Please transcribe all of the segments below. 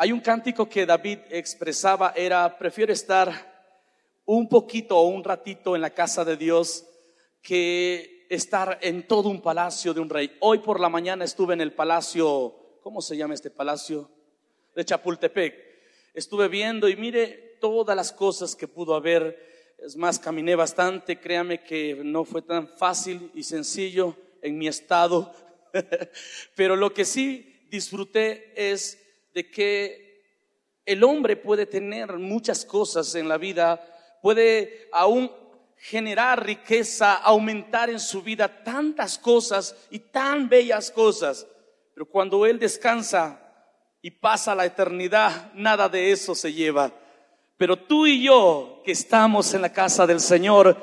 Hay un cántico que David expresaba, era, prefiero estar un poquito o un ratito en la casa de Dios que estar en todo un palacio de un rey. Hoy por la mañana estuve en el palacio, ¿cómo se llama este palacio? De Chapultepec. Estuve viendo y mire todas las cosas que pudo haber. Es más, caminé bastante, créame que no fue tan fácil y sencillo en mi estado, pero lo que sí disfruté es de que el hombre puede tener muchas cosas en la vida, puede aún generar riqueza, aumentar en su vida tantas cosas y tan bellas cosas, pero cuando él descansa y pasa la eternidad, nada de eso se lleva. Pero tú y yo, que estamos en la casa del Señor,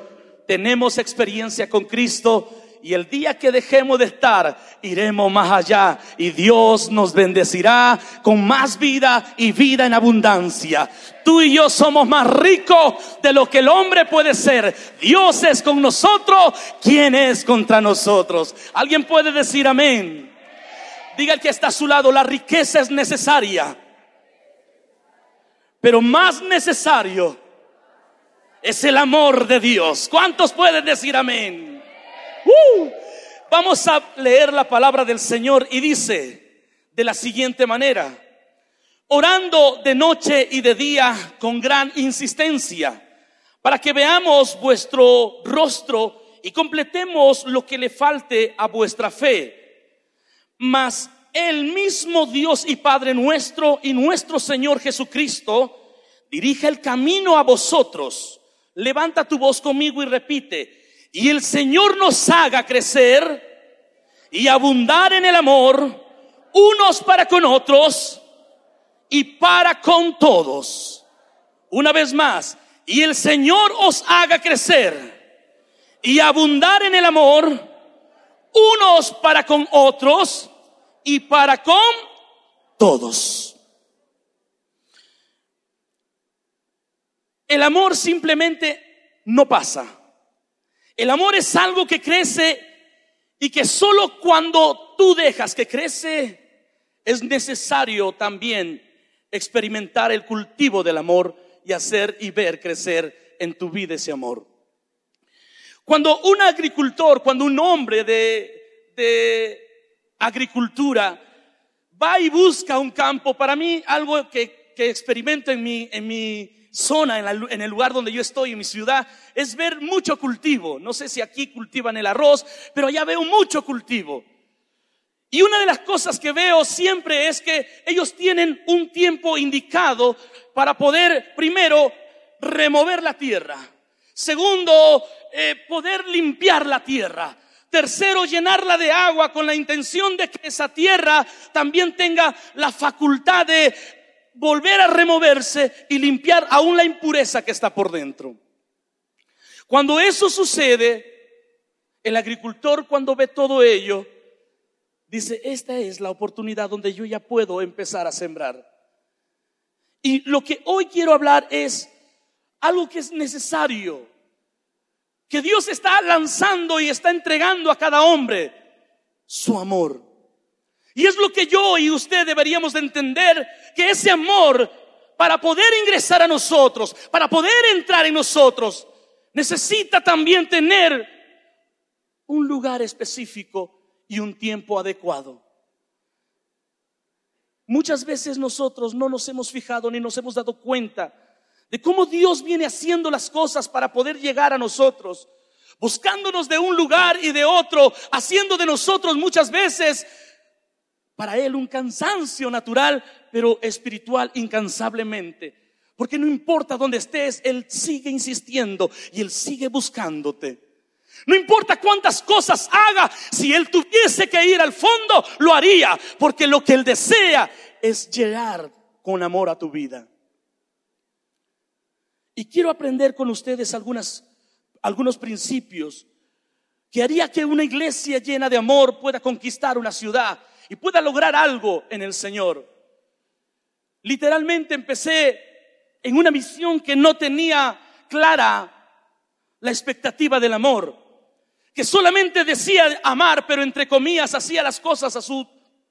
tenemos experiencia con Cristo y el día que dejemos de estar, iremos más allá y Dios nos bendecirá con más vida y vida en abundancia. Tú y yo somos más ricos de lo que el hombre puede ser. Dios es con nosotros, ¿quién es contra nosotros? ¿Alguien puede decir amén? Diga el que está a su lado, la riqueza es necesaria. Pero más necesario es el amor de Dios. ¿Cuántos pueden decir amén? Uh, vamos a leer la palabra del Señor y dice de la siguiente manera, orando de noche y de día con gran insistencia, para que veamos vuestro rostro y completemos lo que le falte a vuestra fe. Mas el mismo Dios y Padre nuestro y nuestro Señor Jesucristo dirige el camino a vosotros. Levanta tu voz conmigo y repite, y el Señor nos haga crecer y abundar en el amor unos para con otros y para con todos. Una vez más, y el Señor os haga crecer y abundar en el amor unos para con otros y para con todos. El amor simplemente no pasa. El amor es algo que crece y que solo cuando tú dejas que crece es necesario también experimentar el cultivo del amor y hacer y ver crecer en tu vida ese amor. Cuando un agricultor, cuando un hombre de, de agricultura va y busca un campo, para mí algo que, que experimento en mi, en mi zona, en, el lugar donde yo estoy, en mi ciudad, es ver mucho cultivo. No sé si aquí cultivan el arroz, pero allá veo mucho cultivo. Y una de las cosas que veo siempre es que ellos tienen un tiempo indicado para poder, primero, remover la tierra. Segundo, eh, poder limpiar la tierra. Tercero, llenarla de agua con la intención de que esa tierra también tenga la facultad de volver a removerse y limpiar aún la impureza que está por dentro. Cuando eso sucede, el agricultor cuando ve todo ello, dice, esta es la oportunidad donde yo ya puedo empezar a sembrar. Y lo que hoy quiero hablar es algo que es necesario, que Dios está lanzando y está entregando a cada hombre, su amor. Y es lo que yo y usted deberíamos de entender, que ese amor, para poder ingresar a nosotros, para poder entrar en nosotros, necesita también tener un lugar específico y un tiempo adecuado. Muchas veces nosotros no nos hemos fijado ni nos hemos dado cuenta de cómo Dios viene haciendo las cosas para poder llegar a nosotros, buscándonos de un lugar y de otro, haciendo de nosotros muchas veces para él un cansancio natural, pero espiritual incansablemente. Porque no importa dónde estés, Él sigue insistiendo y Él sigue buscándote. No importa cuántas cosas haga, si Él tuviese que ir al fondo, lo haría, porque lo que Él desea es llegar con amor a tu vida. Y quiero aprender con ustedes algunas, algunos principios que haría que una iglesia llena de amor pueda conquistar una ciudad y pueda lograr algo en el Señor. Literalmente empecé en una misión que no tenía clara la expectativa del amor, que solamente decía amar, pero entre comillas hacía las cosas a su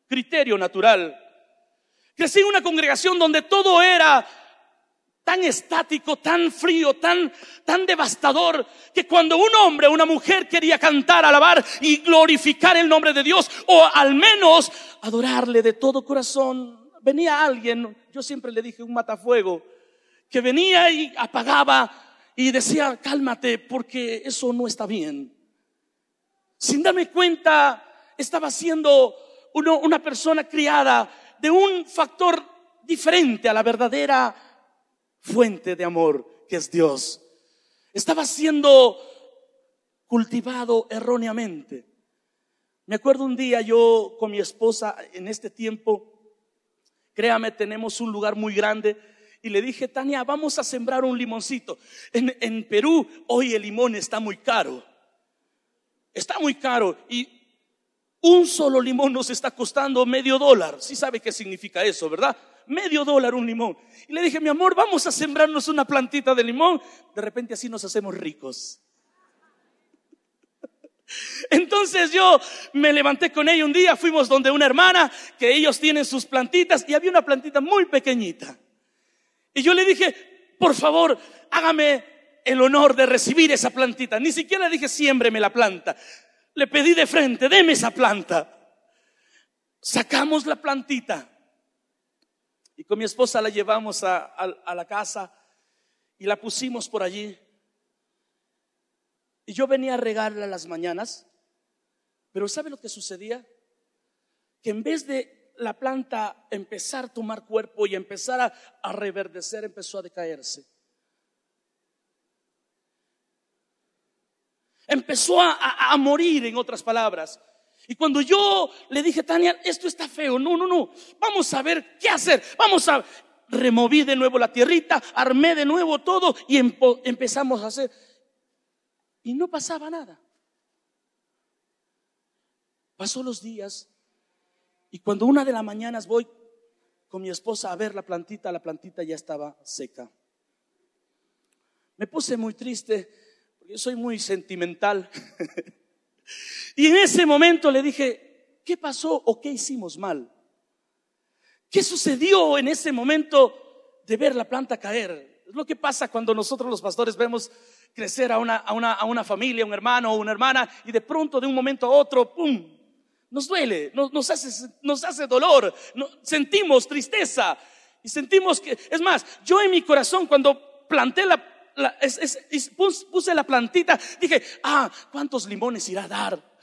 criterio natural. Crecí en una congregación donde todo era tan estático, tan frío, tan, tan devastador, que cuando un hombre o una mujer quería cantar, alabar y glorificar el nombre de Dios, o al menos adorarle de todo corazón, venía alguien, yo siempre le dije un matafuego, que venía y apagaba y decía, cálmate, porque eso no está bien. Sin darme cuenta, estaba siendo una persona criada de un factor diferente a la verdadera fuente de amor que es Dios. Estaba siendo cultivado erróneamente. Me acuerdo un día yo con mi esposa en este tiempo, créame, tenemos un lugar muy grande y le dije, Tania, vamos a sembrar un limoncito. En, en Perú hoy el limón está muy caro. Está muy caro y un solo limón nos está costando medio dólar. Sí sabe qué significa eso, ¿verdad? Medio dólar un limón. Y le dije, mi amor, vamos a sembrarnos una plantita de limón. De repente así nos hacemos ricos. Entonces yo me levanté con ella un día, fuimos donde una hermana, que ellos tienen sus plantitas, y había una plantita muy pequeñita. Y yo le dije, por favor, hágame el honor de recibir esa plantita. Ni siquiera dije, siémbreme la planta. Le pedí de frente, deme esa planta. Sacamos la plantita. Y con mi esposa la llevamos a, la casa y la pusimos por allí. Y yo venía a regarla las mañanas, pero ¿sabe lo que sucedía? Que en vez de la planta empezar a tomar cuerpo y empezar a, a reverdecer, empezó a decaerse. Empezó a morir, en otras palabras. Y cuando yo le dije, Tania, esto está feo, no, no, no, vamos a ver qué hacer, vamos a... Removí de nuevo la tierrita, armé de nuevo todo y empezamos a hacer. Y no pasaba nada. Pasó los días y cuando una de las mañanas voy con mi esposa a ver la plantita, la plantita ya estaba seca. Me puse muy triste porque soy muy sentimental. Y en ese momento le dije, ¿qué pasó o qué hicimos mal? ¿Qué sucedió en ese momento de ver la planta caer? Es lo que pasa cuando nosotros los pastores vemos crecer a una, a una, a una familia, un hermano o una hermana, y de pronto de un momento a otro, ¡pum! Nos duele, nos, hace, nos hace dolor, sentimos tristeza y sentimos que, es más, yo en mi corazón cuando planté la, puse la plantita, dije, ah, ¿cuántos limones irá a dar?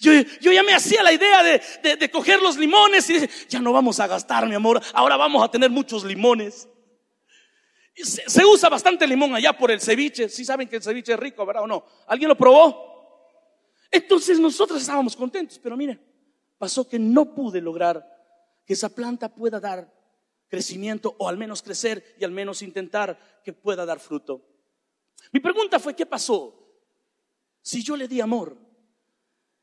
Yo, ya me hacía la idea de, de, coger los limones y dije, ya no vamos a gastar, mi amor, ahora vamos a tener muchos limones. Se, usa bastante limón allá por el ceviche. Si saben que el ceviche es rico, ¿verdad o no? ¿Alguien lo probó? Entonces nosotros estábamos contentos, pero mire, pasó que no pude lograr que esa planta pueda dar crecimiento o al menos crecer y al menos intentar que pueda dar fruto. Mi pregunta fue, ¿qué pasó? Si yo le di amor,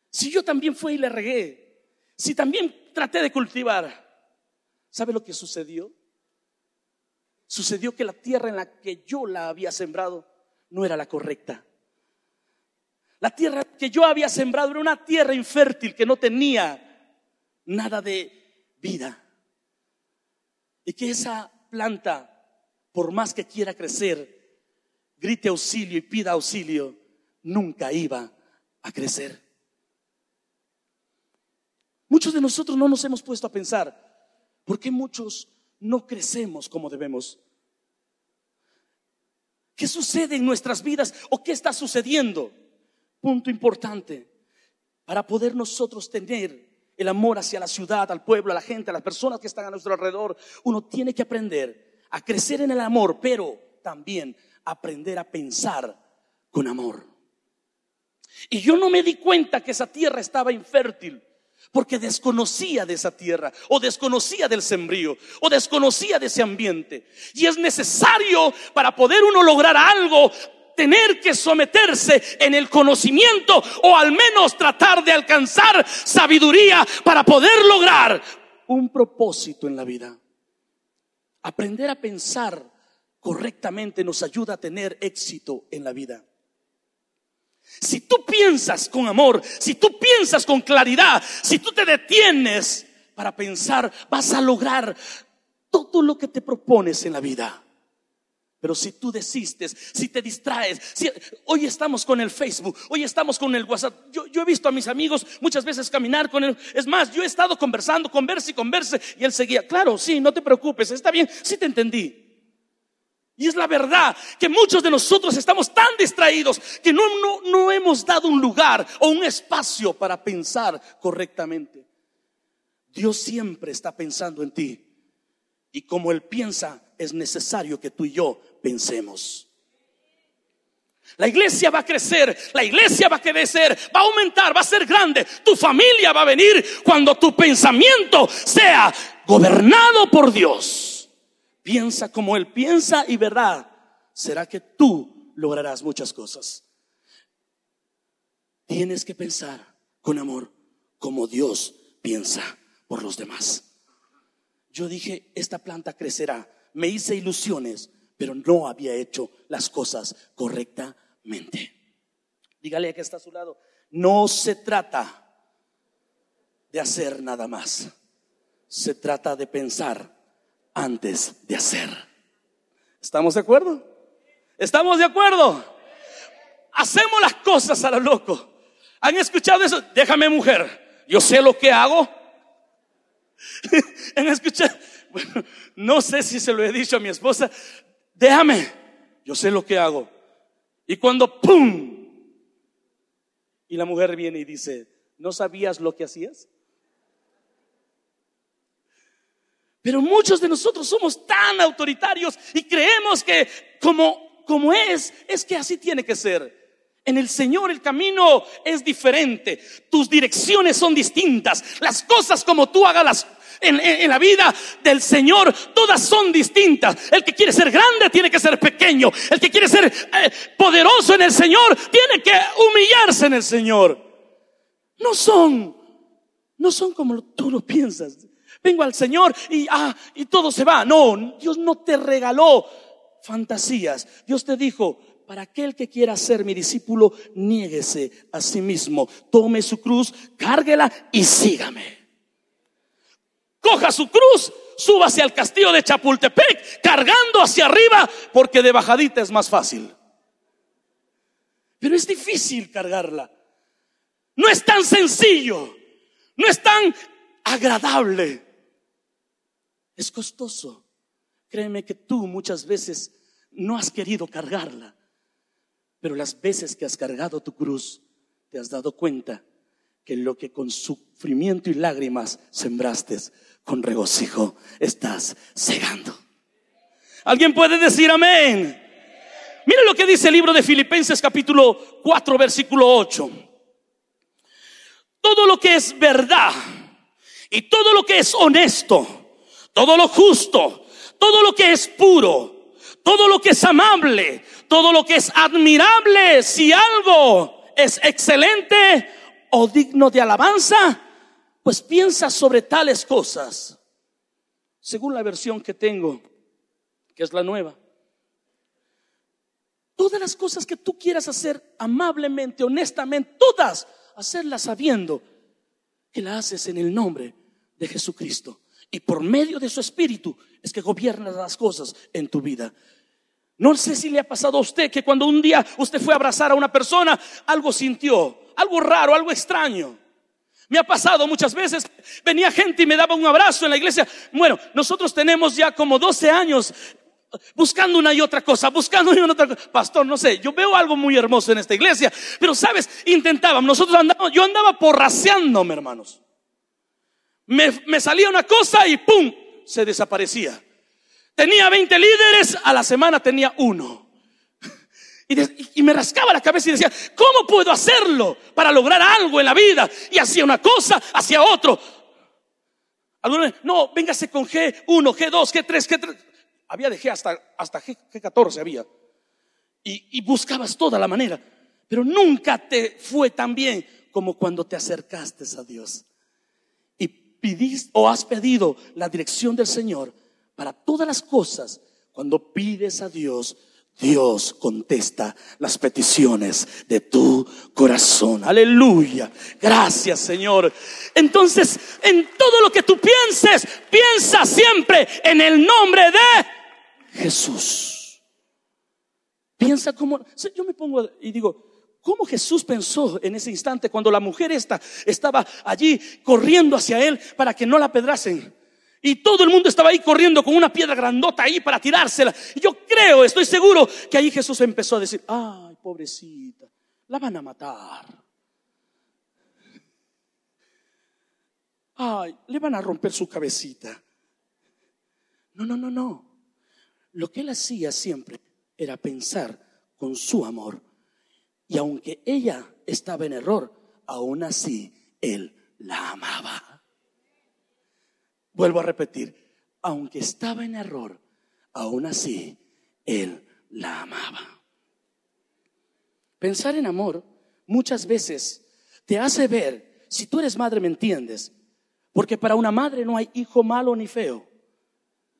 si yo también fui y le regué, si también traté de cultivar, ¿sabe lo que sucedió? Sucedió que la tierra en la que yo la había sembrado no era la correcta. La tierra que yo había sembrado era una tierra infértil que no tenía nada de vida y que esa planta, por más que quiera crecer, grite auxilio y pida auxilio, nunca iba a crecer. Muchos de nosotros no nos hemos puesto a pensar, ¿por qué muchos no crecemos como debemos? ¿Qué sucede en nuestras vidas o qué está sucediendo? Punto importante, para poder nosotros tener el amor hacia la ciudad, al pueblo, a la gente, a las personas que están a nuestro alrededor. Uno tiene que aprender a crecer en el amor, pero también aprender a pensar con amor. Y yo no me di cuenta que esa tierra estaba infértil porque desconocía de esa tierra, o desconocía del sembrío, o desconocía de ese ambiente. Y es necesario para poder uno lograr algo, tener que someterse en el conocimiento o al menos tratar de alcanzar sabiduría para poder lograr un propósito en la vida. Aprender a pensar correctamente nos ayuda a tener éxito en la vida. Si tú piensas con amor, si tú piensas con claridad, si tú te detienes para pensar, vas a lograr todo lo que te propones en la vida. Pero si tú desistes, si te distraes, si, hoy estamos con el Facebook, hoy estamos con el WhatsApp. Yo, he visto a mis amigos muchas veces caminar con él. Es más, yo he estado conversando, converse y converse. Y él seguía, claro, sí, no te preocupes, está bien, sí te entendí. Y es la verdad que muchos de nosotros estamos tan distraídos que no, no, no hemos dado un lugar o un espacio para pensar correctamente. Dios siempre está pensando en ti. Y como Él piensa, es necesario que tú y yo pensemos. La iglesia va a crecer, la iglesia va a crecer, va a aumentar, va a ser grande. Tu familia va a venir cuando tu pensamiento sea gobernado por Dios. Piensa como Él piensa y verdad será que tú lograrás muchas cosas. Tienes que pensar con amor como Dios piensa por los demás. Yo dije, esta planta crecerá. Me hice ilusiones, pero no había hecho las cosas correctamente. Dígale que está a su lado. No se trata de hacer nada más. Se trata de pensar antes de hacer. ¿Estamos de acuerdo? ¿Estamos de acuerdo? Hacemos las cosas a lo loco. ¿Han escuchado eso? Déjame mujer. Yo sé lo que hago ¿Han escuchado? No sé si se lo he dicho a mi esposa. Déjame, yo sé lo que hago. Y cuando ¡pum! Y la mujer viene y dice, ¿no sabías lo que hacías? Pero muchos de nosotros somos tan autoritarios y creemos que como, como es, es que así tiene que ser. En el Señor el camino es diferente, tus direcciones son distintas, las cosas como tú hagas en, la vida del Señor, todas son distintas. El que quiere ser grande tiene que ser pequeño, el que quiere ser eh, poderoso en el Señor tiene que humillarse en el Señor. No son, no son como tú lo piensas. Vengo al Señor y, ah, y todo se va. No, Dios no te regaló fantasías. Dios te dijo, para aquel que quiera ser mi discípulo, niéguese a sí mismo, tome su cruz, cárguela y sígame. Coja su cruz, suba hacia el castillo de Chapultepec, cargando hacia arriba, porque de bajadita es más fácil. Pero es difícil cargarla. No es tan sencillo, no es tan agradable. Es costoso. Créeme que tú muchas veces no has querido cargarla. Pero las veces que has cargado tu cruz, te has dado cuenta que lo que con sufrimiento y lágrimas sembraste, con regocijo estás cegando. ¿Alguien puede decir amén? Mire lo que dice el libro de Filipenses capítulo 4 versículo 8. Todo lo que es verdad y todo lo que es honesto, todo lo justo, todo lo que es puro, todo lo que es amable, todo lo que es admirable, si algo es excelente o digno de alabanza, pues piensa sobre tales cosas. Según la versión que tengo, que es la nueva. Todas las cosas que tú quieras hacer amablemente, honestamente, todas, hacerlas sabiendo que la haces en el nombre de Jesucristo. Y por medio de su Espíritu es que gobiernas las cosas en tu vida. No sé si le ha pasado a usted que cuando un día usted fue a abrazar a una persona, algo sintió, algo raro, algo extraño. Me ha pasado muchas veces, venía gente y me daba un abrazo en la iglesia. Bueno, nosotros tenemos ya como 12 años buscando una y otra cosa, buscando una y otra cosa. Pastor, no sé, yo veo algo muy hermoso en esta iglesia, pero sabes, intentábamos, nosotros andábamos, yo andaba porraseándome, hermanos. Me, salía una cosa y ¡pum! se desaparecía. Tenía 20 líderes, a la semana tenía uno. Y, me rascaba la cabeza y decía, ¿cómo puedo hacerlo para lograr algo en la vida? Y hacía una cosa, hacía otro. Algunos, no, véngase con G1, G2, G3, G3. Había de G hasta, hasta G, 14 había. Y, y buscabas toda la manera. Pero nunca te fue tan bien como cuando te acercaste a Dios pidiste o has pedido la dirección del Señor para todas las cosas, cuando pides a Dios, Dios contesta las peticiones de tu corazón. Aleluya. Gracias, Señor. Entonces, en todo lo que tú pienses, piensa siempre en el nombre de Jesús. Piensa como, yo me pongo y digo, ¿cómo Jesús pensó en ese instante cuando la mujer esta estaba allí corriendo hacia él para que no la pedrasen? Y todo el mundo estaba ahí corriendo con una piedra grandota ahí para tirársela. Y yo creo, estoy seguro que ahí Jesús empezó a decir, ay, pobrecita, la van a matar. Ay, le van a romper su cabecita. No, no, no, no. Lo que él hacía siempre era pensar con su amor. Y aunque ella estaba en error, aún así él la amaba. Vuelvo a repetir, aunque estaba en error, aún así él la amaba. Pensar en amor muchas veces te hace ver, si tú eres madre me entiendes, porque para una madre no hay hijo malo ni feo.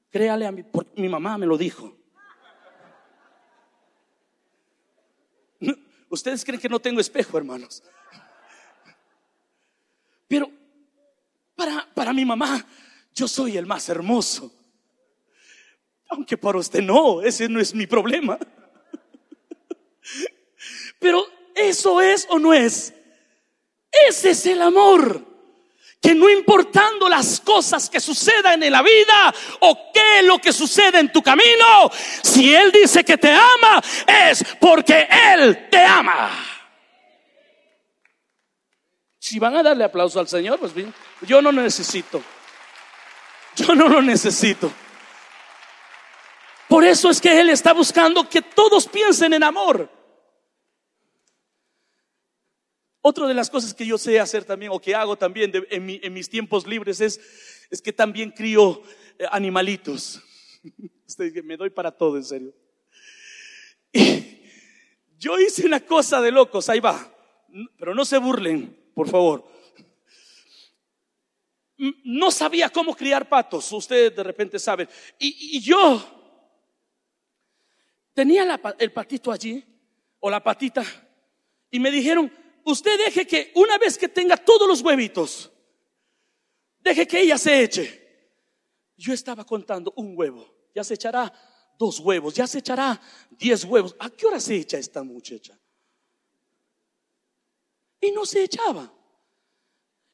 Créale a mi, mi mamá me lo dijo. Ustedes creen que no tengo espejo, hermanos. Pero para, para mi mamá yo soy el más hermoso. Aunque para usted no, ese no es mi problema. Pero eso es o no es. Ese es el amor. Que no importando las cosas que sucedan en la vida o qué es lo que sucede en tu camino, si Él dice que te ama, es porque Él te ama. Si van a darle aplauso al Señor, pues bien, yo no necesito. Yo no lo necesito. Por eso es que Él está buscando que todos piensen en amor. Otra de las cosas que yo sé hacer también, o que hago también en, mis tiempos libres, es, es que también crío eh, animalitos. Me doy para todo, en serio. yo hice una cosa de locos, ahí va. Pero no se burlen, por favor no sabía cómo criar patos, ustedes de repente saben. Y, yo tenía el patito allí, o la patita, y me dijeron, usted deje que una vez que tenga todos los huevitos, deje que ella se eche. Yo estaba contando un huevo, ya se echará dos huevos, ya se echará diez huevos. ¿A qué hora se echa esta muchacha? Y no se echaba.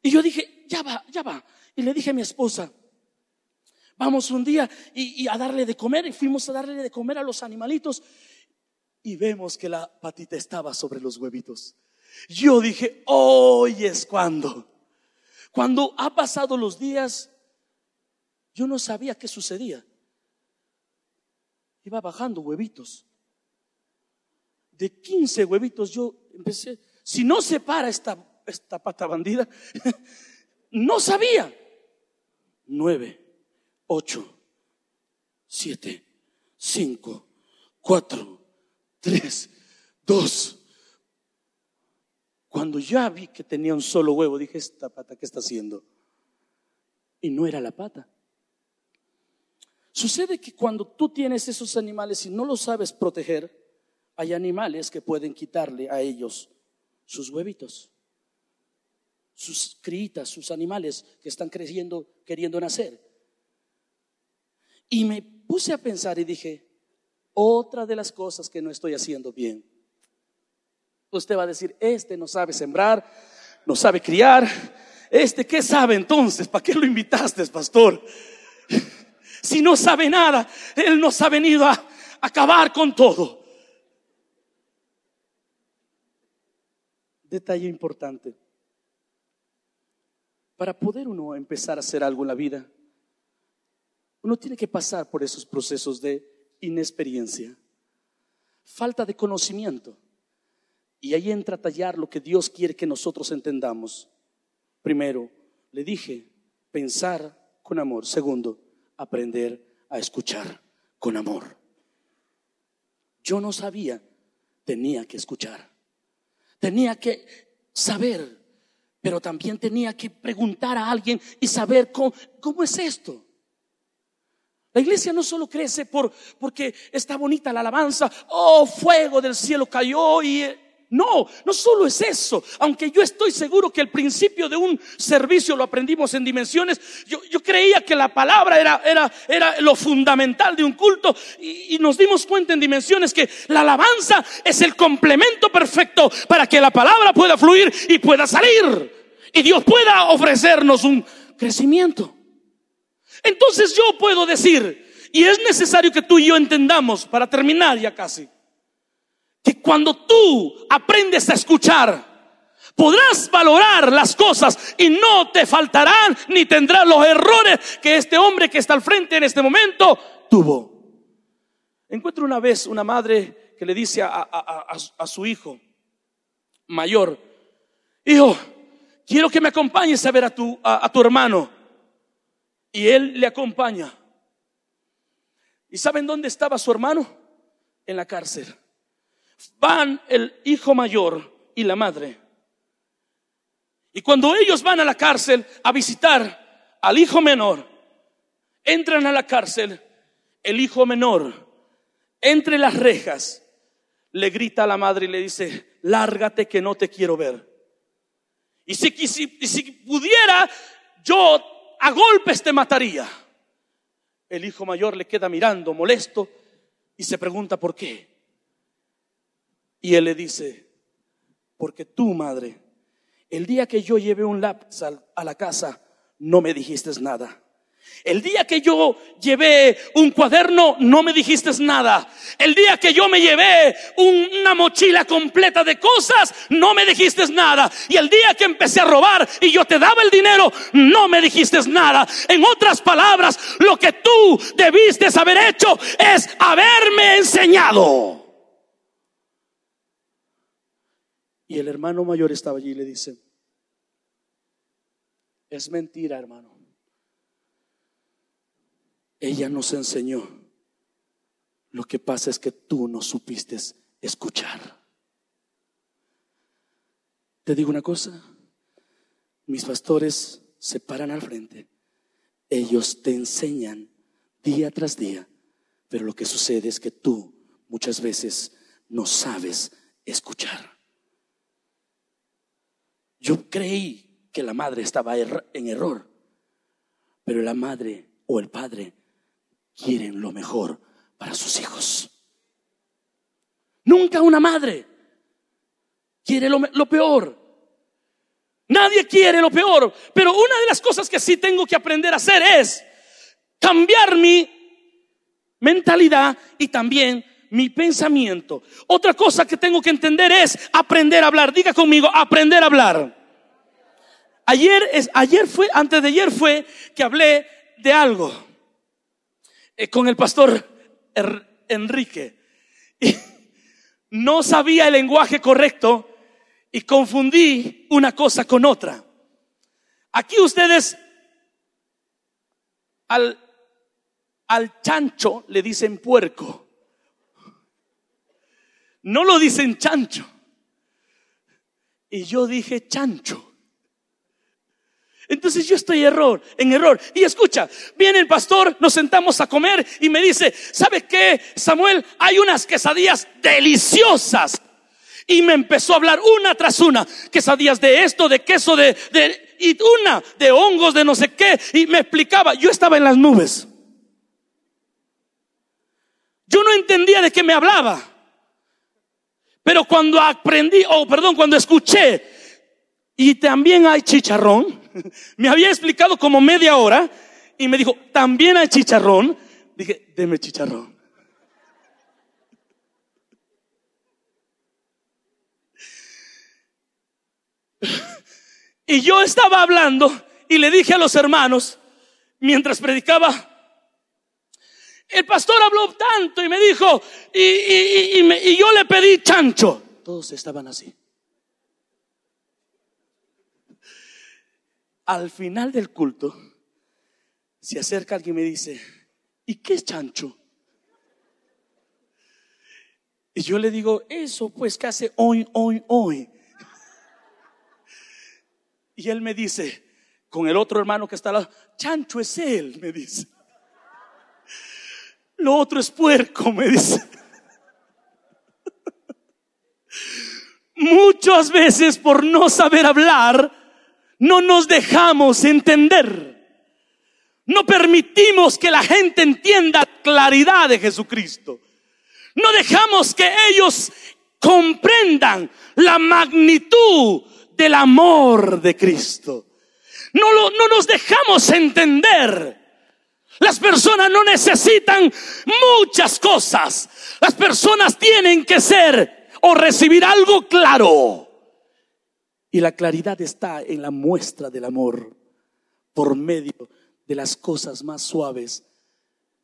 Y yo dije, ya va, ya va. Y le dije a mi esposa, vamos un día y, a darle de comer. Y fuimos a darle de comer a los animalitos. Y vemos que la patita estaba sobre los huevitos. Yo dije, hoy es cuando. Cuando ha pasado los días, yo no sabía qué sucedía. Iba bajando huevitos. De 15 huevitos yo empecé, si no se para esta, esta pata bandida, no sabía nueve, ocho, siete, cinco, cuatro, tres, dos. Cuando ya vi que tenía un solo huevo, dije, esta pata, ¿qué está haciendo? Y no era la pata. Sucede que cuando tú tienes esos animales y no los sabes proteger, hay animales que pueden quitarle a ellos sus huevitos sus critas, sus animales que están creciendo, queriendo nacer. Y me puse a pensar y dije, otra de las cosas que no estoy haciendo bien. Usted va a decir, este no sabe sembrar, no sabe criar. Este, ¿qué sabe entonces? ¿Para qué lo invitaste, pastor? Si no sabe nada, él nos ha venido a acabar con todo. Detalle importante. Para poder uno empezar a hacer algo en la vida, uno tiene que pasar por esos procesos de inexperiencia, falta de conocimiento. Y ahí entra a tallar lo que Dios quiere que nosotros entendamos. Primero, le dije, pensar con amor. Segundo, aprender a escuchar con amor. Yo no sabía, tenía que escuchar. Tenía que saber pero también tenía que preguntar a alguien y saber cómo, es esto. La iglesia no solo crece por, porque está bonita la alabanza, oh, fuego del cielo cayó y... No, no solo es eso, aunque yo estoy seguro que el principio de un servicio lo aprendimos en dimensiones, yo, creía que la palabra era lo fundamental de un culto y, y nos dimos cuenta en dimensiones que la alabanza es el complemento perfecto para que la palabra pueda fluir y pueda salir y Dios pueda ofrecernos un crecimiento. Entonces yo puedo decir, y es necesario que tú y yo entendamos, para terminar ya casi, que cuando tú aprendes a escuchar, podrás valorar las cosas y no te faltarán ni tendrás los errores que este hombre que está al frente en este momento tuvo. Encuentro una vez una madre que le dice a, su hijo mayor, hijo, quiero que me acompañes a ver a tu, a tu hermano. Y él le acompaña. ¿Y saben dónde estaba su hermano? En la cárcel. Van el hijo mayor y la madre. Y cuando ellos van a la cárcel a visitar al hijo menor, entran a la cárcel, el hijo menor, entre las rejas, le grita a la madre y le dice, lárgate que no te quiero ver. Y si, si pudiera, yo a golpes te mataría. El hijo mayor le queda mirando molesto y se pregunta por qué. Y él le dice, porque tú, madre, el día que yo llevé un lápiz al- a la casa, no me dijiste nada. El día que yo llevé un cuaderno, no me dijiste nada. El día que yo me llevé un- una mochila completa de cosas, no me dijiste nada. Y el día que empecé a robar y yo te daba el dinero, no me dijiste nada. En otras palabras, lo que tú debiste haber hecho es haberme enseñado. Y el hermano mayor estaba allí y le dice, es mentira, hermano. Ella nos enseñó. Lo que pasa es que tú no supiste escuchar. Te digo una cosa, mis pastores se paran al frente. Ellos te enseñan día tras día, pero lo que sucede es que tú muchas veces no sabes escuchar. Yo creí que la madre estaba en error, pero la madre o el padre quieren lo mejor para sus hijos. Nunca una madre quiere lo peor. Nadie quiere lo peor, pero una de las cosas que sí tengo que aprender a hacer es cambiar mi mentalidad y también mi pensamiento. Otra cosa que tengo que entender es aprender a hablar. Diga conmigo, aprender a hablar. Ayer es, ayer fue, antes de ayer fue que hablé de algo eh, con el pastor Er- Enrique. Y no sabía el lenguaje correcto y confundí una cosa con otra. Aquí ustedes al, al chancho le dicen puerco. No lo dicen chancho. Y yo dije chancho. Entonces yo estoy error, en error. Y escucha, viene el pastor, nos sentamos a comer y me dice, ¿sabes qué, Samuel? Hay unas quesadillas deliciosas. Y me empezó a hablar una tras una, quesadillas de esto, de queso, de, de, y una de hongos, de no sé qué. Y me explicaba, yo estaba en las nubes. Yo no entendía de qué me hablaba. Pero cuando aprendí, o perdón, cuando escuché, y también hay chicharrón, me había explicado como media hora y me dijo, también hay chicharrón. Dije, deme chicharrón. Y yo estaba hablando y le dije a los hermanos, mientras predicaba, el pastor habló tanto y me dijo, y, me- yo le pedí chancho. Todos estaban así. Al final del culto, se acerca alguien y me dice, ¿y qué es chancho? Y yo le digo, eso pues que hace hoy, hoy, hoy. Y él me dice, con el otro hermano que está al lado, chancho es él, me dice. lo otro es puerco, me dice. Muchas veces por no saber hablar, no nos dejamos entender. No permitimos que la gente entienda claridad de Jesucristo. No dejamos que ellos comprendan la magnitud del amor de Cristo. No, lo, no nos dejamos entender. Las personas no necesitan muchas cosas. Las personas tienen que ser o recibir algo claro. Y la claridad está en la muestra del amor por medio de las cosas más suaves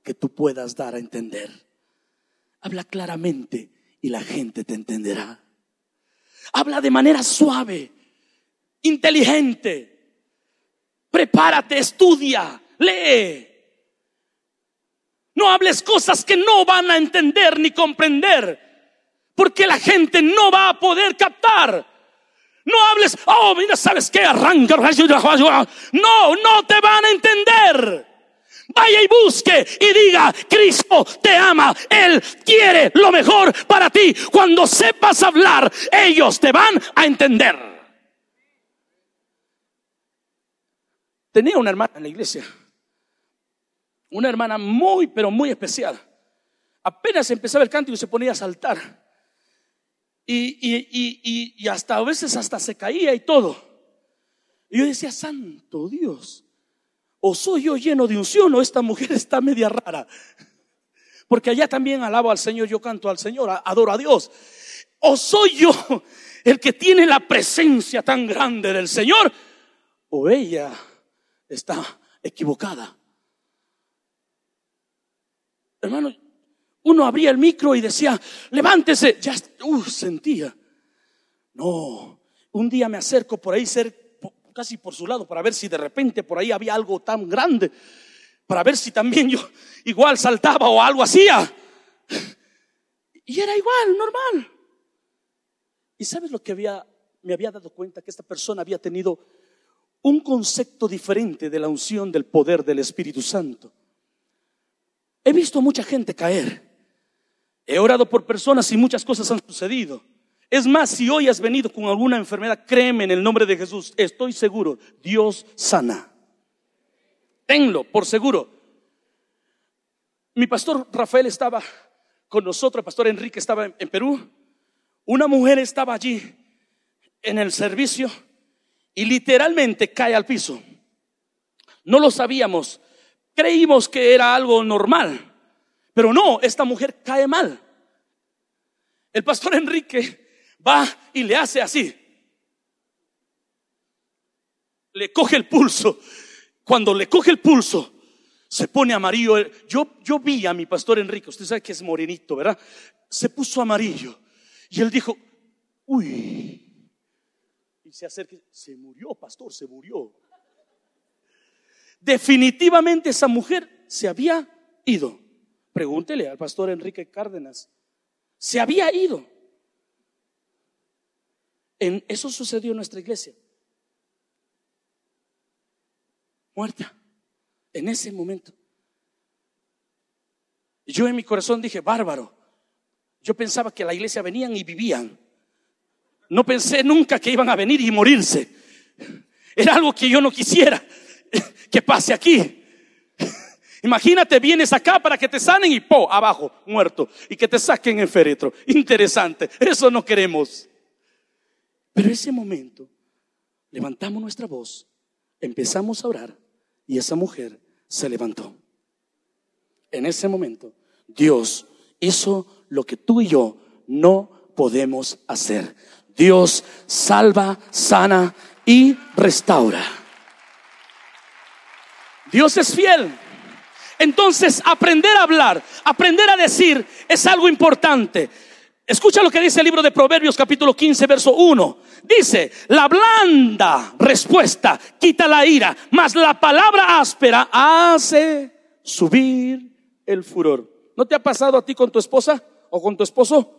que tú puedas dar a entender. Habla claramente y la gente te entenderá. Habla de manera suave, inteligente. Prepárate, estudia, lee. No hables cosas que no van a entender ni comprender, porque la gente no va a poder captar. No hables, oh, mira, ¿sabes qué? Arranca. No, no te van a entender. Vaya y busque y diga, Cristo te ama, Él quiere lo mejor para ti. Cuando sepas hablar, ellos te van a entender. Tenía una hermana en la iglesia, una hermana muy, pero muy especial. Apenas empezaba el cántico y se ponía a saltar. Y, y, hasta a veces hasta se caía y todo. Y yo decía, santo Dios, o soy yo lleno de unción o esta mujer está media rara. Porque allá también alabo al Señor, yo canto al Señor, adoro a Dios. O soy yo el que tiene la presencia tan grande del Señor, o ella está equivocada. Hermano, uno abría el micro y decía, levántese. Ya uh, sentía. No, un día me acerco por ahí, ser casi por su lado, para ver si de repente por ahí había algo tan grande, para ver si también yo igual saltaba o algo hacía. Y era igual, normal. ¿Y sabes lo que había, me había dado cuenta? Que esta persona había tenido un concepto diferente de la unción del poder del Espíritu Santo. He visto mucha gente caer He orado por personas y muchas cosas han sucedido. Es más, si hoy has venido con alguna enfermedad, créeme en el nombre de Jesús, estoy seguro, Dios sana. Tenlo por seguro. Mi pastor Rafael estaba con nosotros, el pastor Enrique estaba en, Perú. Una mujer estaba allí en el servicio y literalmente cae al piso. No lo sabíamos. Creímos que era algo normal. Pero no, esta mujer cae mal. El pastor Enrique va y le hace así. Le coge el pulso. Cuando le coge el pulso, se pone amarillo. Yo, yo vi a mi pastor Enrique, usted sabe que es morenito, ¿verdad? Se puso amarillo. Y él dijo, uy. Y se acerca, se murió, pastor, se murió. Definitivamente esa mujer se había ido. Pregúntele al pastor Enrique Cárdenas. Se había ido. En, eso sucedió en nuestra iglesia. Muerta. En ese momento. Yo en mi corazón dije, bárbaro. Yo pensaba que la iglesia venían y vivían. No pensé nunca que iban a venir y morirse. Era algo que yo no quisiera que pase aquí. Imagínate, vienes acá para que te sanen y po, abajo, muerto, y que te saquen en féretro. Interesante, eso no queremos. Pero ese momento, levantamos nuestra voz, empezamos a orar y esa mujer se levantó. En ese momento, Dios hizo lo que tú y yo no podemos hacer. Dios salva, sana y restaura. Dios es fiel. Entonces, aprender a hablar, aprender a decir es algo importante. Escucha lo que dice el libro de Proverbios capítulo 15, verso 1. Dice, la blanda respuesta quita la ira, mas la palabra áspera hace subir el furor. ¿No te ha pasado a ti con tu esposa o con tu esposo?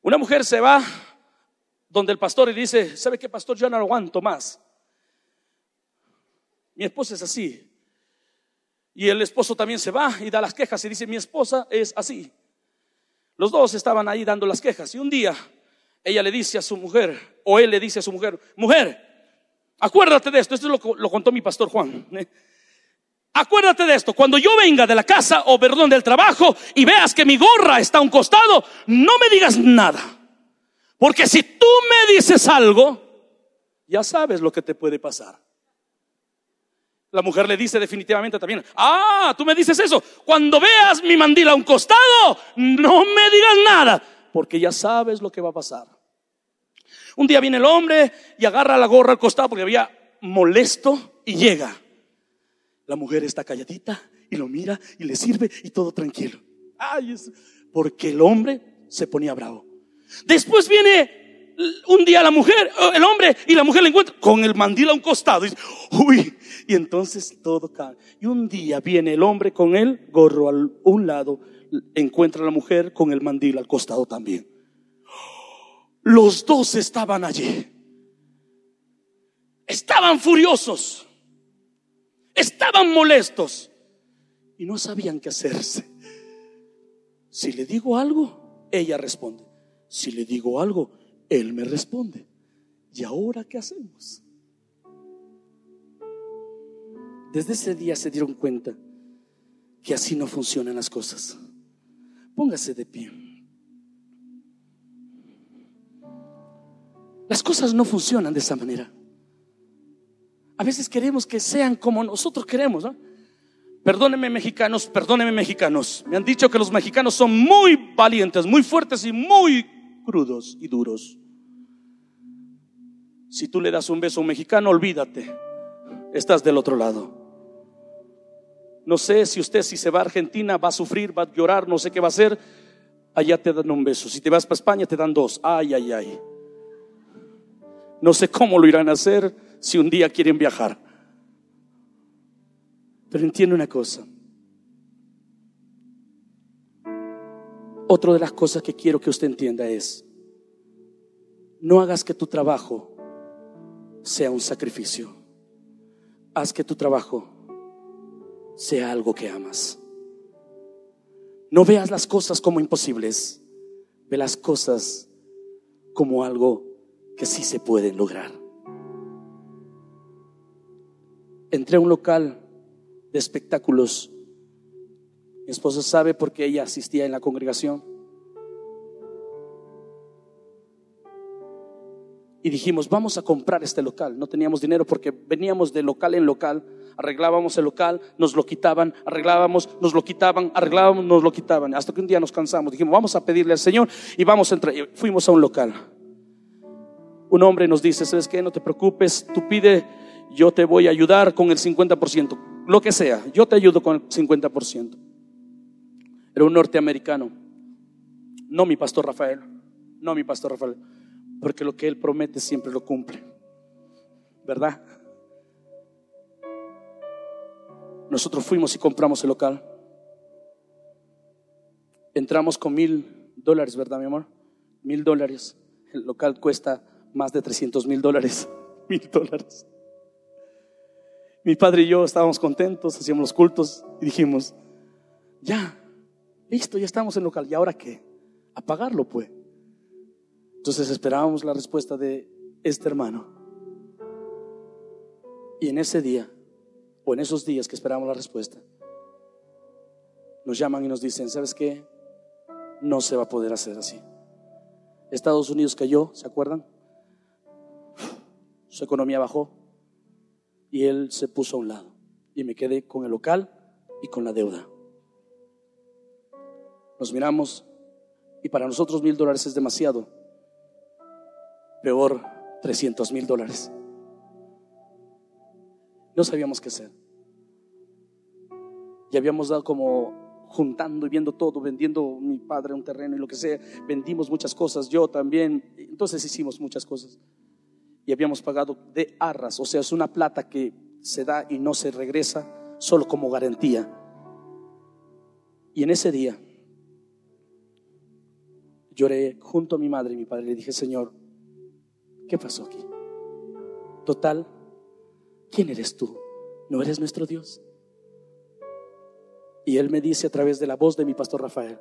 Una mujer se va donde el pastor y dice, ¿sabe qué pastor? Yo no aguanto más. Mi esposa es así. Y el esposo también se va y da las quejas y dice, mi esposa es así. Los dos estaban ahí dando las quejas y un día ella le dice a su mujer, o él le dice a su mujer, mujer, acuérdate de esto, esto lo, lo contó mi pastor Juan. ¿eh? Acuérdate de esto, cuando yo venga de la casa o perdón del trabajo y veas que mi gorra está a un costado, no me digas nada. Porque si tú me dices algo, ya sabes lo que te puede pasar. La mujer le dice definitivamente también, ah, tú me dices eso, cuando veas mi mandil a un costado, no me digas nada, porque ya sabes lo que va a pasar. Un día viene el hombre y agarra la gorra al costado porque había molesto y llega. La mujer está calladita y lo mira y le sirve y todo tranquilo. Ay, es porque el hombre se ponía bravo. Después viene un día la mujer, el hombre y la mujer le encuentran con el mandil a un costado. Y, uy, y entonces todo cae. Y un día viene el hombre con el gorro a un lado, encuentra a la mujer con el mandil al costado también. Los dos estaban allí. Estaban furiosos. Estaban molestos. Y no sabían qué hacerse. Si le digo algo, ella responde. Si le digo algo, él me responde. ¿Y ahora qué hacemos? Desde ese día se dieron cuenta que así no funcionan las cosas. Póngase de pie. Las cosas no funcionan de esa manera. A veces queremos que sean como nosotros queremos. ¿no? Perdónenme mexicanos, perdónenme mexicanos. Me han dicho que los mexicanos son muy valientes, muy fuertes y muy crudos y duros. Si tú le das un beso a un mexicano, olvídate, estás del otro lado. No sé si usted si se va a Argentina va a sufrir, va a llorar, no sé qué va a hacer. Allá te dan un beso. Si te vas para España te dan dos. Ay, ay, ay. No sé cómo lo irán a hacer si un día quieren viajar. Pero entiende una cosa. Otra de las cosas que quiero que usted entienda es, no hagas que tu trabajo sea un sacrificio. Haz que tu trabajo sea algo que amas. No veas las cosas como imposibles, ve las cosas como algo que sí se pueden lograr. Entré a un local de espectáculos. Mi esposa sabe porque ella asistía en la congregación. Y dijimos, vamos a comprar este local. No teníamos dinero porque veníamos de local en local, arreglábamos el local, nos lo quitaban, arreglábamos, nos lo quitaban, arreglábamos, nos lo quitaban. Hasta que un día nos cansamos, dijimos, vamos a pedirle al Señor y vamos a entrar. Fuimos a un local. Un hombre nos dice, ¿sabes qué? No te preocupes, tú pide, yo te voy a ayudar con el 50%, lo que sea, yo te ayudo con el 50%. Era un norteamericano, no mi pastor Rafael, no mi pastor Rafael porque lo que Él promete siempre lo cumple. ¿Verdad? Nosotros fuimos y compramos el local. Entramos con mil dólares, ¿verdad, mi amor? Mil dólares. El local cuesta más de 300 mil dólares. Mil dólares. Mi padre y yo estábamos contentos, hacíamos los cultos y dijimos, ya, listo, ya estamos en local. ¿Y ahora qué? A pagarlo, pues. Entonces esperábamos la respuesta de este hermano. Y en ese día, o en esos días que esperábamos la respuesta, nos llaman y nos dicen, ¿sabes qué? No se va a poder hacer así. Estados Unidos cayó, ¿se acuerdan? Su economía bajó y él se puso a un lado. Y me quedé con el local y con la deuda. Nos miramos y para nosotros mil dólares es demasiado peor 300 mil dólares. No sabíamos qué hacer. Y habíamos dado como juntando y viendo todo, vendiendo mi padre un terreno y lo que sea. Vendimos muchas cosas, yo también. Entonces hicimos muchas cosas. Y habíamos pagado de arras, o sea, es una plata que se da y no se regresa solo como garantía. Y en ese día lloré junto a mi madre y mi padre. Le dije, Señor, ¿Qué pasó aquí? Total, ¿quién eres tú? ¿No eres nuestro Dios? Y él me dice a través de la voz de mi pastor Rafael,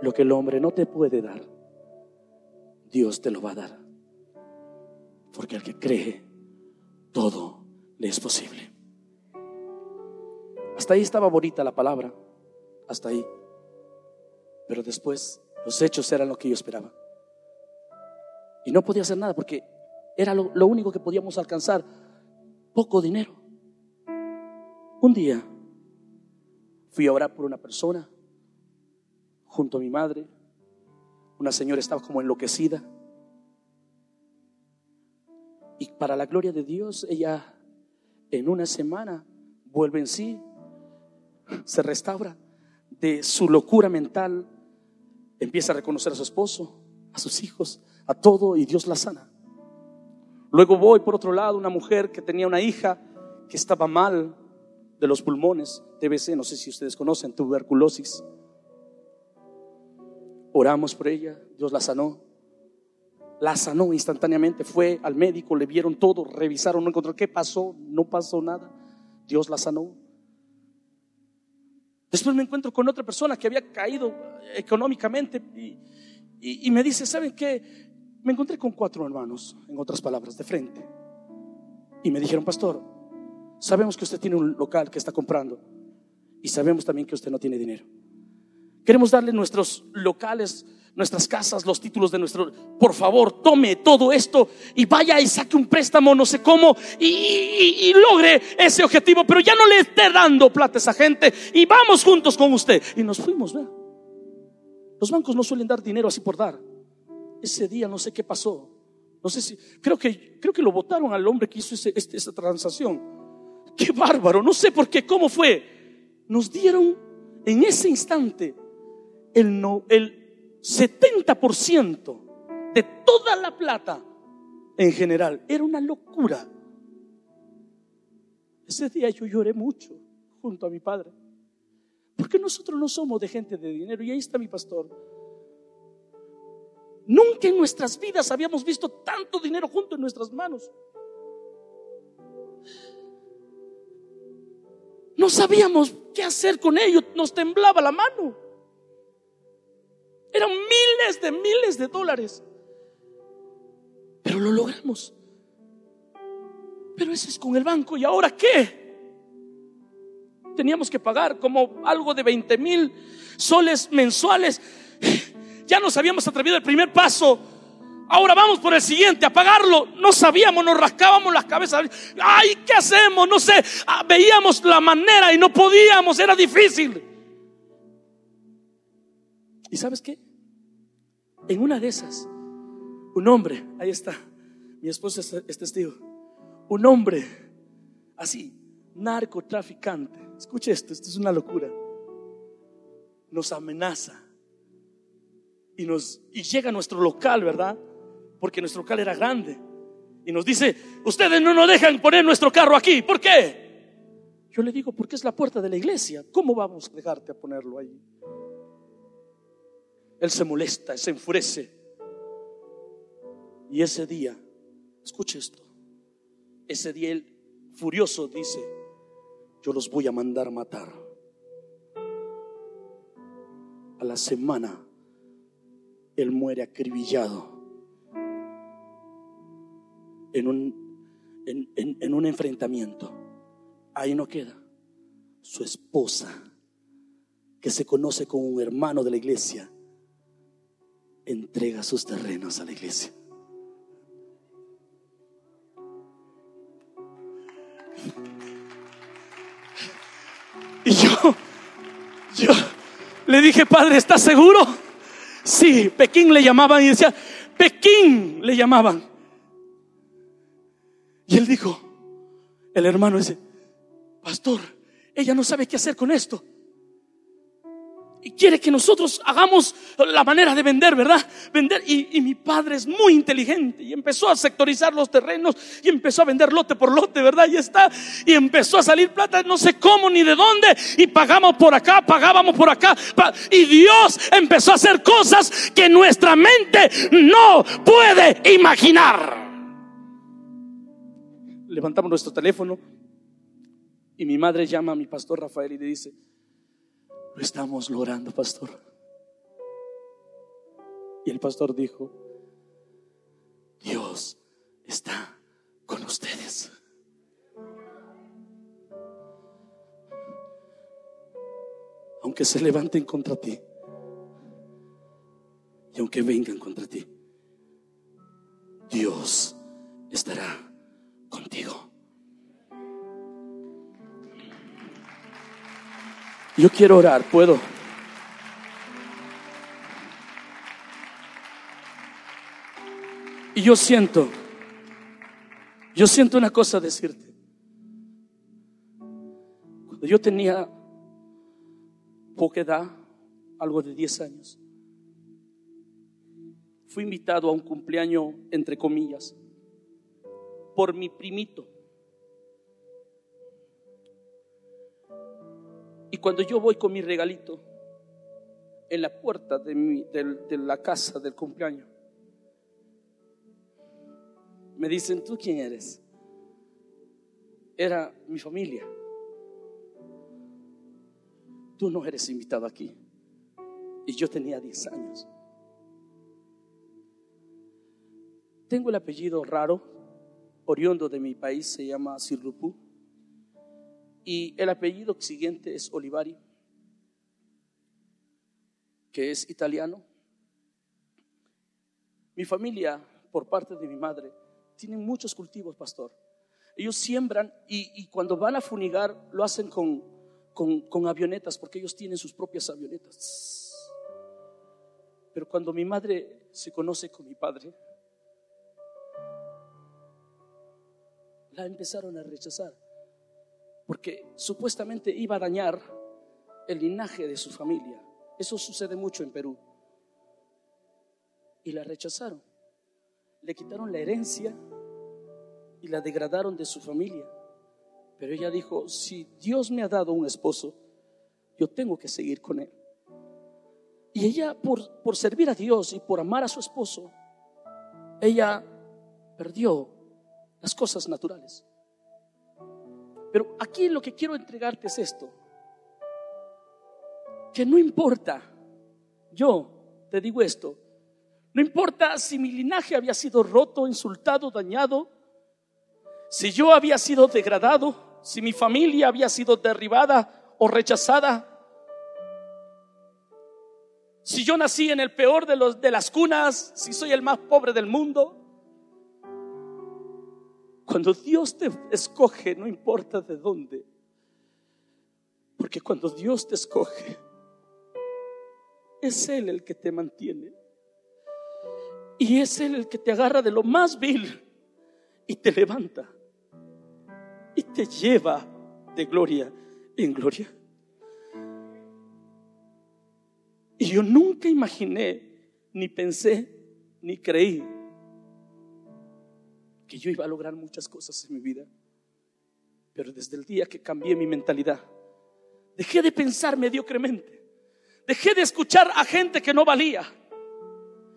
lo que el hombre no te puede dar, Dios te lo va a dar. Porque el que cree, todo le es posible. Hasta ahí estaba bonita la palabra, hasta ahí. Pero después los hechos eran lo que yo esperaba. Y no podía hacer nada porque era lo, único que podíamos alcanzar, poco dinero. Un día fui a orar por una persona junto a mi madre. Una señora estaba como enloquecida. Y para la gloria de Dios, ella en una semana vuelve en sí, se restaura de su locura mental, empieza a reconocer a su esposo, a sus hijos, a todo y Dios la sana. Luego voy por otro lado, una mujer que tenía una hija que estaba mal de los pulmones, TBC, no sé si ustedes conocen, tuberculosis. Oramos por ella, Dios la sanó. La sanó instantáneamente, fue al médico, le vieron todo, revisaron, no encontró qué pasó, no pasó nada. Dios la sanó. Después me encuentro con otra persona que había caído económicamente y, y me dice, ¿saben qué? Me encontré con cuatro hermanos, en otras palabras, de frente. Y me dijeron, pastor, sabemos que usted tiene un local que está comprando y sabemos también que usted no tiene dinero. Queremos darle nuestros locales, nuestras casas, los títulos de nuestro... Por favor, tome todo esto y vaya y saque un préstamo, no sé cómo, y, logre ese objetivo, pero ya no le esté dando plata a esa gente y vamos juntos con usted. Y nos fuimos, ¿verdad? Los bancos no suelen dar dinero así por dar. Ese día no sé qué pasó. No sé si, creo que, creo que lo votaron al hombre que hizo este, esa transacción. Qué bárbaro, no sé por qué, cómo fue. Nos dieron en ese instante el, el 70% de toda la plata en general. Era una locura. Ese día yo lloré mucho junto a mi padre. Porque nosotros no somos de gente de dinero. Y ahí está mi pastor. Nunca en nuestras vidas habíamos visto tanto dinero junto en nuestras manos. No sabíamos qué hacer con ello. Nos temblaba la mano. Eran miles de miles de dólares. Pero lo logramos. Pero eso es con el banco. ¿Y ahora qué? Teníamos que pagar como algo de 20 mil soles mensuales. Ya nos habíamos atrevido el primer paso. Ahora vamos por el siguiente, a pagarlo. No sabíamos, nos rascábamos las cabezas. Ay, ¿qué hacemos? No sé. Ah, veíamos la manera y no podíamos, era difícil. ¿Y sabes qué? En una de esas, un hombre, ahí está, mi esposa es testigo, un hombre así, narcotraficante, escuche esto, esto es una locura, nos amenaza y, nos, y llega a nuestro local, ¿verdad? Porque nuestro local era grande. Y nos dice, ustedes no nos dejan poner nuestro carro aquí, ¿por qué? Yo le digo, porque es la puerta de la iglesia, ¿cómo vamos a dejarte a ponerlo ahí? Él se molesta, se enfurece. Y ese día, escuche esto, ese día él furioso dice, yo los voy a mandar matar. A la semana, él muere acribillado en un, en, en un enfrentamiento. Ahí no queda. Su esposa, que se conoce como un hermano de la iglesia, entrega sus terrenos a la iglesia. Y yo, yo le dije, Padre, ¿estás seguro? Sí, Pekín le llamaban y decía, Pekín le llamaban. Y él dijo, el hermano dice, pastor, ella no sabe qué hacer con esto y quiere que nosotros hagamos la manera de vender, ¿verdad? Vender. Y, mi padre es muy inteligente y empezó a sectorizar los terrenos y empezó a vender lote por lote, ¿verdad? Y está. Y empezó a salir plata, no sé cómo ni de dónde. Y pagamos por acá, pagábamos por acá. Y Dios empezó a hacer cosas que nuestra mente no puede imaginar. Levantamos nuestro teléfono y mi madre llama a mi pastor Rafael y le dice, lo estamos logrando, pastor. Y el pastor dijo, Dios está con ustedes. Aunque se levanten contra ti y aunque vengan contra ti, Dios estará contigo. Yo quiero orar, ¿puedo? Y yo siento, yo siento una cosa decirte. Cuando yo tenía poca edad, algo de 10 años, fui invitado a un cumpleaños, entre comillas, por mi primito. Cuando yo voy con mi regalito en la puerta de, la casa del cumpleaños, me dicen, ¿tú quién eres? Era mi familia. Tú no eres invitado aquí. Y yo tenía 10 años. Tengo el apellido raro, oriundo de mi país, se llama Sirrupu. Y el apellido siguiente es Olivari, que es italiano. Mi familia, por parte de mi madre, tiene muchos cultivos, pastor. Ellos siembran y, cuando van a funigar lo hacen con, con avionetas, porque ellos tienen sus propias avionetas. Pero cuando mi madre se conoce con mi padre, la empezaron a rechazar, porque supuestamente iba a dañar el linaje de su familia. Eso sucede mucho en Perú. Y la rechazaron. Le quitaron la herencia y la degradaron de su familia. Pero ella dijo, si Dios me ha dado un esposo, yo tengo que seguir con él. Y ella, por, por servir a Dios y por amar a su esposo, ella perdió las cosas naturales. Pero aquí lo que quiero entregarte es esto. Que no importa, yo te digo esto, no importa si mi linaje había sido roto, insultado, dañado, si yo había sido degradado, si mi familia había sido derribada o rechazada, si yo nací en el peor de, los, de las cunas, si soy el más pobre del mundo, cuando Dios te escoge, no importa de dónde. Porque cuando Dios te escoge, es Él el que te mantiene. Y es Él el que te agarra de lo más vil y te levanta. Y te lleva de gloria en gloria. Y yo nunca imaginé, ni pensé, ni creí que yo iba a lograr muchas cosas en mi vida. Pero desde el día que cambié mi mentalidad, dejé de pensar mediocremente, dejé de escuchar a gente que no valía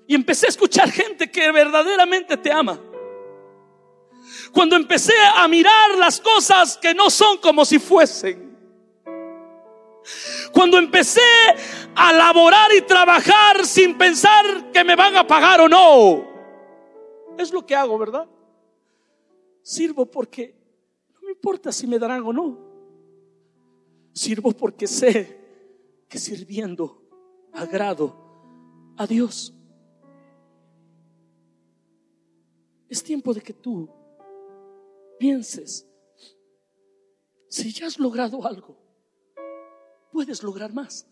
y empecé a escuchar gente que verdaderamente te ama. Cuando empecé a mirar las cosas que no son como si fuesen. Cuando empecé a laborar y trabajar sin pensar que me van a pagar o no. Es lo que hago, ¿verdad? Sirvo porque no me importa si me darán o no. Sirvo porque sé que sirviendo agrado a Dios. Es tiempo de que tú pienses, si ya has logrado algo, puedes lograr más.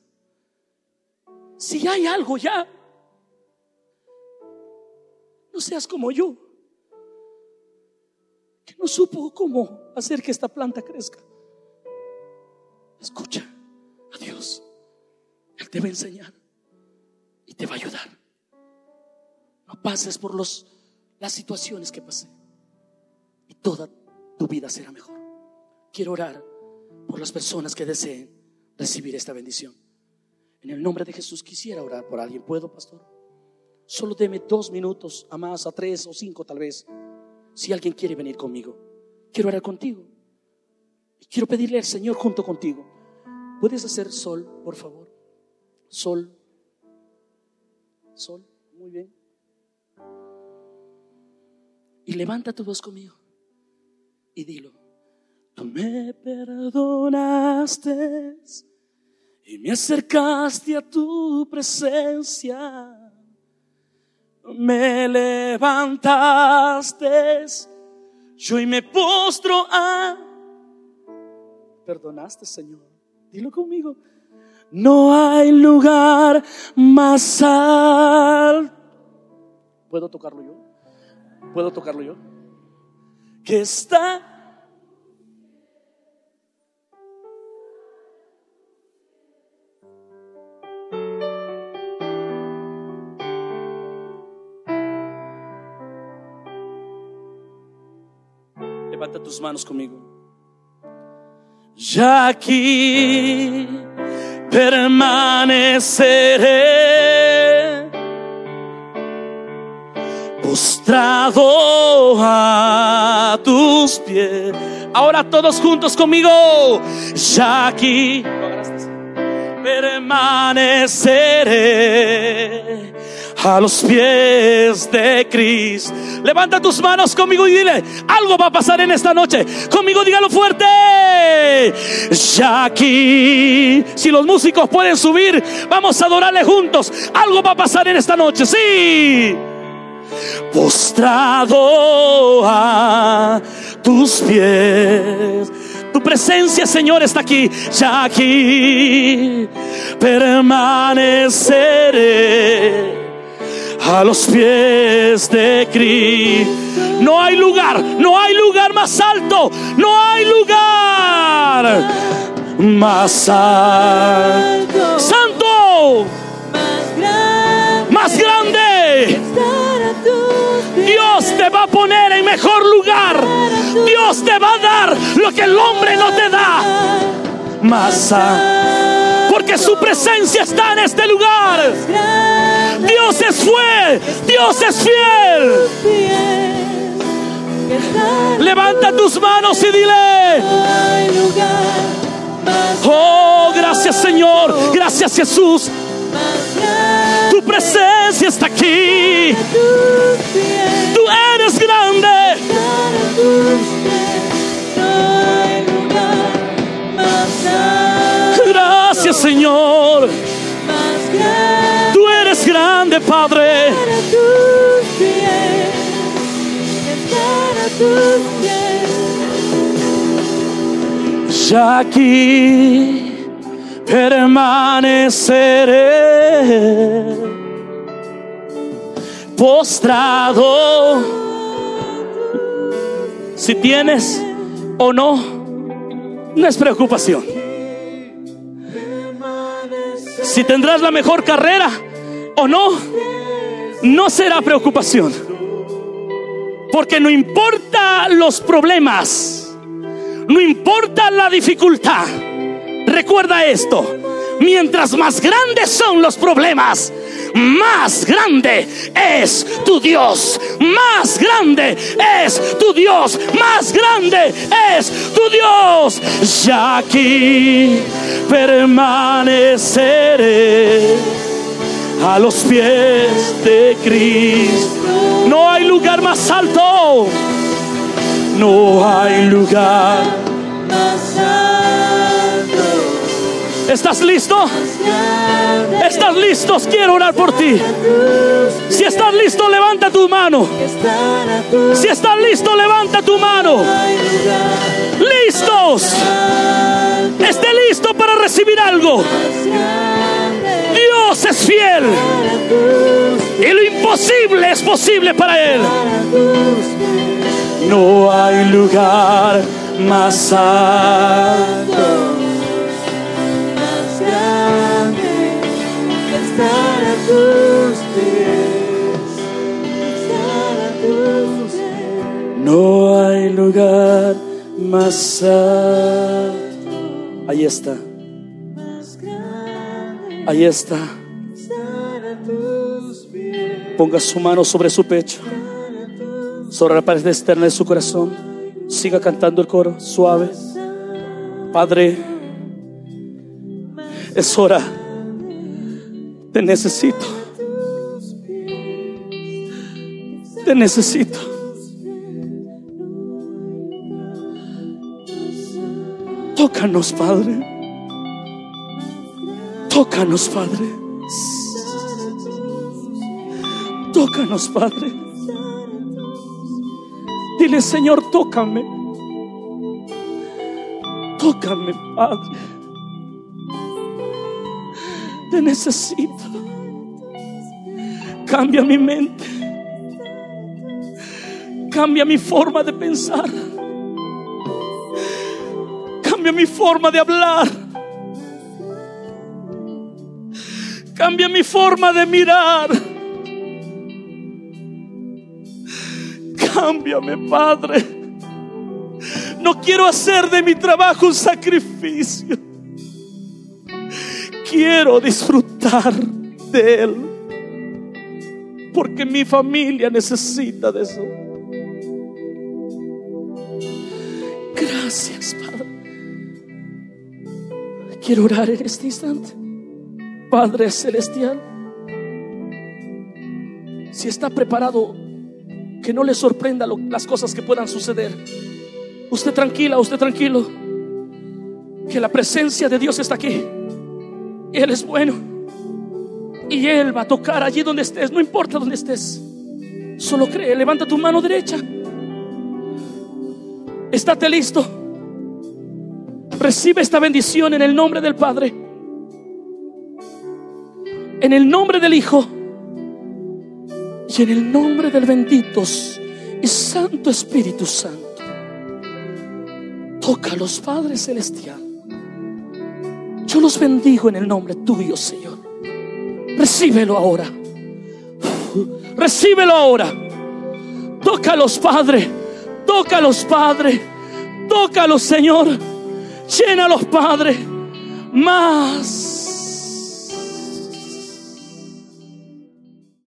Si hay algo ya, no seas como yo que no supo cómo hacer que esta planta crezca. Escucha a Dios. Él te va a enseñar y te va a ayudar. No pases por los, las situaciones que pasé y toda tu vida será mejor. Quiero orar por las personas que deseen recibir esta bendición. En el nombre de Jesús quisiera orar por alguien. ¿Puedo, pastor? Solo deme dos minutos, a más, a tres o cinco tal vez si alguien quiere venir conmigo, quiero orar contigo. Quiero pedirle al Señor junto contigo ¿Puedes hacer sol, por favor? Sol. Sol. Muy bien. Y levanta tu voz conmigo y dilo. Tú me perdonaste y me acercaste a tu presencia. Me levantaste, yo y me postro a. Perdonaste, Señor. Dilo conmigo. No hay lugar más alto. ¿Puedo tocarlo yo? ¿Puedo tocarlo yo? Que está Levanta tus manos conmigo. Ya aquí permaneceré postrado a tus pies. Ahora todos juntos conmigo. Ya aquí permaneceré a los pies de Cristo. Levanta tus manos conmigo y dile, algo va a pasar en esta noche. Conmigo dígalo fuerte. Aquí, si los músicos pueden subir, vamos a adorarle juntos. Algo va a pasar en esta noche, sí. Postrado a tus pies. Tu presencia, Señor, está aquí. Ya aquí permaneceré a los pies de Cristo. No hay lugar, no hay lugar más alto, no hay lugar más alto. Santo, más grande. Dios te va a poner en mejor lugar. Dios te va a dar lo que el hombre no te da. Más alto. Porque su presencia está en este lugar. Dios es fiel, Dios es fiel. Levanta tus manos y dile. Oh, gracias Señor, gracias Jesús. Tu presencia está aquí. Tú eres grande. Ya aquí permaneceré postrado. Si tienes o no, no es preocupación. Si tendrás la mejor carrera, o no, no será preocupación. Porque no importa los problemas, no importa la dificultad. Recuerda esto, mientras más grandes son los problemas, más grande es tu Dios, más grande es tu Dios, más grande es tu Dios. Ya aquí permaneceré a los pies de Cristo. No hay lugar más alto. No hay lugar. ¿Estás listo? ¿Estás listo? Quiero orar por ti. Si estás listo, levanta tu mano. Si estás listo, levanta tu mano. Listos. Esté listo para recibir algo. Dios es fiel. Y lo imposible es posible para Él. No hay lugar más alto. Estar a tus pies. No hay lugar más. Ahí está. Ahí está. Ponga su mano sobre su pecho, sobre la pared externa de su corazón. Siga cantando el coro suave. Padre, Es hora. Te necesito. Te necesito. Tócanos, Padre. Tócanos, Padre. Tócanos, Padre. Dile, Señor, tócame. Tócame, Padre. Te necesito. Cambia mi mente. Cambia mi forma de pensar. Cambia mi forma de hablar. Cambia mi forma de mirar. Cámbiame, Padre. No quiero hacer de mi trabajo un sacrificio. Quiero disfrutar de él. Porque mi familia necesita de eso. Quiero orar en este instante. Padre Celestial, si está preparado, que no le sorprenda las cosas que puedan suceder. Usted tranquila, usted tranquilo, que la presencia de Dios está aquí. Él es bueno. Y Él va a tocar allí donde estés, no importa donde estés. Solo cree, levanta tu mano derecha. Estate listo. Recibe esta bendición en el nombre del Padre. En el nombre del Hijo. Y en el nombre del bendito y Santo Espíritu Santo. Toca a los Padres Celestial. Yo los bendigo en el nombre tuyo, Señor. Recíbelo ahora. Recíbelo ahora. Tócalos, Padre. Tócalos, Padre. Tócalos, Señor. Llénalos, Padre. Más